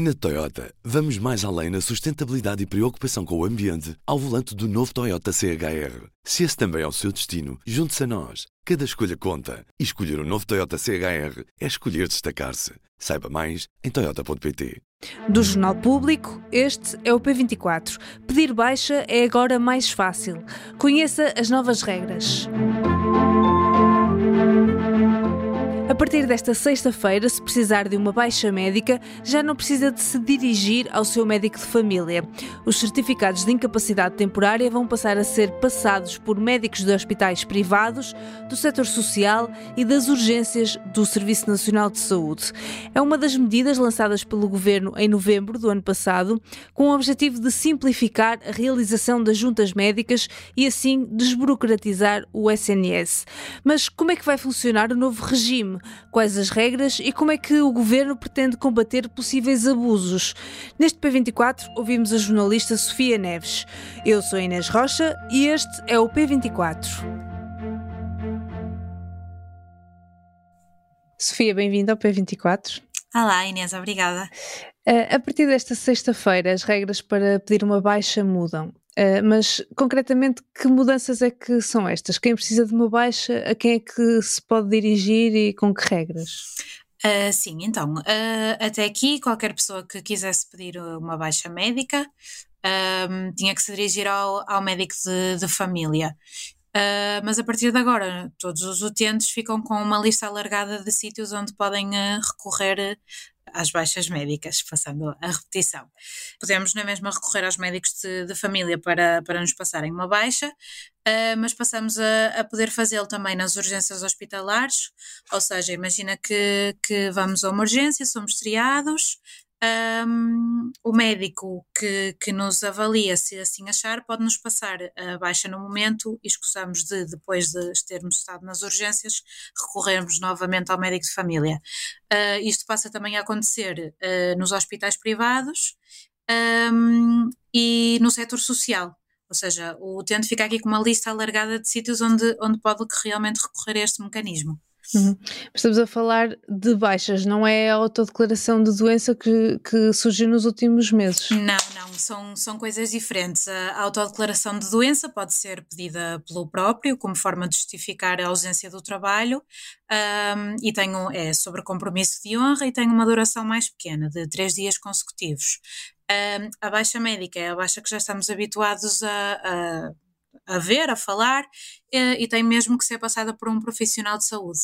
Na Toyota, vamos mais além na sustentabilidade e preocupação com o ambiente ao volante do novo Toyota CHR. Se esse também é o seu destino, junte-se a nós. Cada escolha conta. E escolher o um novo Toyota CHR é escolher destacar-se. Saiba mais em Toyota.pt. Do Jornal Público, este é o P24. Pedir baixa é agora mais fácil. Conheça as novas regras. Partir desta sexta-feira, se precisar de uma baixa médica, já não precisa de se dirigir ao seu médico de família. Os certificados de incapacidade temporária vão passar a ser passados por médicos de hospitais privados, do setor social e das urgências do Serviço Nacional de Saúde. É uma das medidas lançadas pelo governo em novembro do ano passado, com o objetivo de simplificar a realização das juntas médicas e assim desburocratizar o SNS. Mas como é que vai funcionar o novo regime? Quais as regras e como é que o governo pretende combater possíveis abusos. Neste P24 ouvimos a jornalista Sofia Neves. Eu sou Inês Rocha e este é o P24. Sofia, bem-vinda ao P24. Olá, Inês, obrigada. Eh, a partir desta sexta-feira, as regras para pedir uma baixa mudam. Uh, mas concretamente, que mudanças é que são estas? Quem precisa de uma baixa, a quem é que se pode dirigir e com que regras? Uh, sim, então, uh, até aqui, qualquer pessoa que quisesse pedir uma baixa médica tinha que se dirigir ao, ao médico de, de família. Mas a partir de agora, todos os utentes ficam com uma lista alargada de sítios onde podem recorrer às baixas médicas, passando a repetição. Podemos na mesma recorrer aos médicos de, de família para, para nos passarem uma baixa, uh, mas passamos a, a poder fazê-lo também nas urgências hospitalares, ou seja, imagina que, que vamos a uma urgência, somos triados, um, o médico que, que nos avalia, se assim achar, pode nos passar a baixa no momento e escusamos de, depois de termos estado nas urgências, recorrermos novamente ao médico de família. Uh, isto passa também a acontecer uh, nos hospitais privados um, e no setor social. Ou seja, o utente fica aqui com uma lista alargada de sítios onde, onde pode realmente recorrer a este mecanismo. Uhum. Estamos a falar de baixas, não é a autodeclaração de doença que, que surgiu nos últimos meses? Não, não, são, são coisas diferentes. A autodeclaração de doença pode ser pedida pelo próprio, como forma de justificar a ausência do trabalho, um, e tem um, é sobre compromisso de honra e tem uma duração mais pequena, de três dias consecutivos. Um, a baixa médica é a baixa que já estamos habituados a, a a ver, a falar, eh, e tem mesmo que ser passada por um profissional de saúde.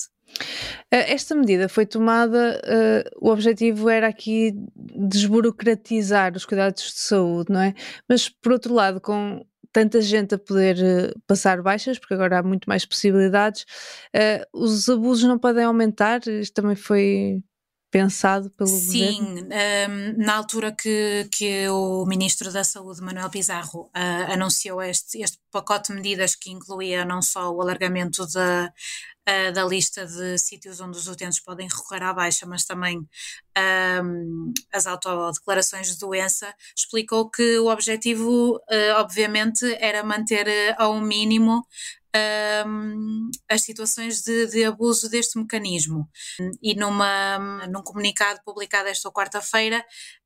Eh, esta medida foi tomada, uh, o objetivo era aqui desburocratizar os cuidados de saúde, não é? Mas, por outro lado, com tanta gente a poder uh, passar baixas, porque agora há muito mais possibilidades, uh, os abusos não podem aumentar? Isto também foi pensado pelo Sim, governo? Sim, um, na altura que, que o Ministro da Saúde, Manuel Pizarro, uh, anunciou este, este pacote de medidas que incluía não só o alargamento da, uh, da lista de sítios onde os utentes podem recorrer à baixa, mas também um, as autodeclarações de doença, explicou que o objetivo, uh, obviamente, era manter ao mínimo um, as situações de, de, abuso deste mecanismo. E numa, num comunicado publicado esta quarta-feira,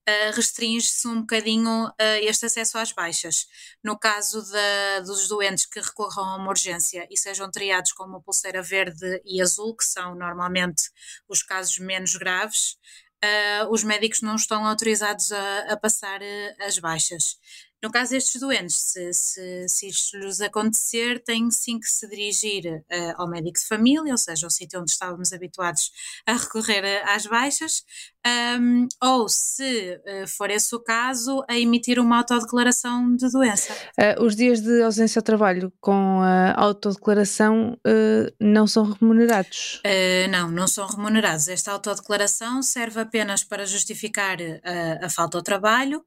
uh, restringe-se um bocadinho uh, este acesso às baixas. No caso de, dos doentes que recorram a uma urgência e sejam triados com uma pulseira verde e azul, que são normalmente os casos menos graves, uh, os médicos não estão autorizados a, a passar as baixas. No caso destes doentes, se, se, se isto lhes acontecer, têm sim que se dirigir uh, ao médico de família, ou seja, ao sítio onde estávamos habituados a recorrer às baixas, um, ou, se uh, for esse o caso, a emitir uma autodeclaração de doença. Uh, os dias de ausência ao trabalho com a autodeclaração não são remunerados? não, não são remunerados. Esta autodeclaração serve apenas para justificar a falta ao trabalho,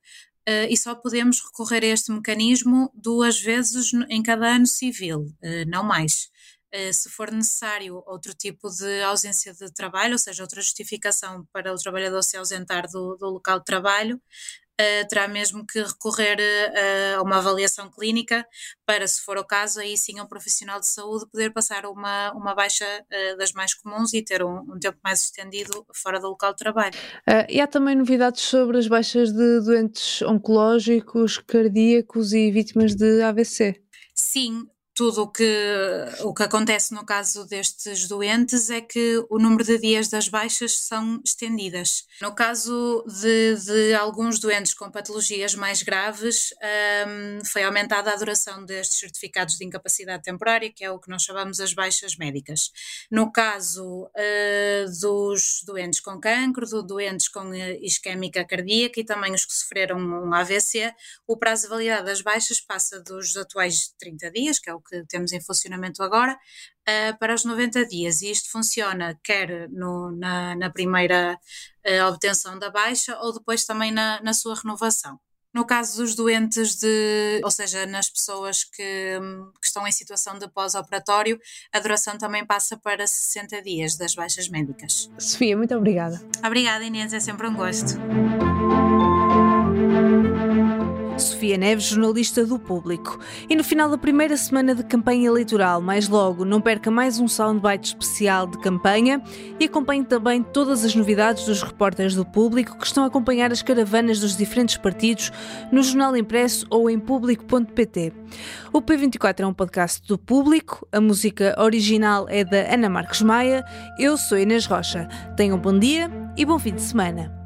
Uh, e só podemos recorrer a este mecanismo duas vezes em cada ano civil, uh, não mais. Uh, se for necessário outro tipo de ausência de trabalho, ou seja, outra justificação para o trabalhador se ausentar do, do local de trabalho, uh, terá mesmo que recorrer uh, a uma avaliação clínica para, se for o caso, aí sim um profissional de saúde poder passar uma, uma baixa uh, das mais comuns e ter um, um, tempo mais estendido fora do local de trabalho. e há também novidades sobre as baixas de doentes oncológicos, cardíacos e vítimas de AVC? Sim, tudo o que, o que acontece no caso destes doentes é que o número de dias das baixas são estendidas. No caso de, de alguns doentes com patologias mais graves, um, foi aumentada a duração destes certificados de incapacidade temporária, que é o que nós chamamos as baixas médicas. No caso uh, dos doentes com cancro, de doentes com isquémica cardíaca e também os que sofreram um AVC, o prazo de validade das baixas passa dos atuais 30 dias, que é o que temos em funcionamento agora, uh, para os 90 dias. E isto funciona quer no, na, na, primeira uh, obtenção da baixa ou depois também na, na sua renovação. No caso dos doentes de, ou seja, nas pessoas que, que estão em situação de pós-operatório, a duração também passa para 60 dias das baixas médicas. Sofia, muito obrigada. Obrigada, Inês, é sempre um gosto. Sofia Neves, jornalista do Público. E no final da primeira semana de campanha eleitoral, mais logo, não perca mais um soundbite especial de campanha e acompanhe também todas as novidades dos repórteres do Público que estão a acompanhar as caravanas dos diferentes partidos no jornal impresso ou em público.pt. O P24 é um podcast do Público, a música original é da Ana Marques Maia, eu sou Inês Rocha. Tenham um bom dia e bom fim de semana.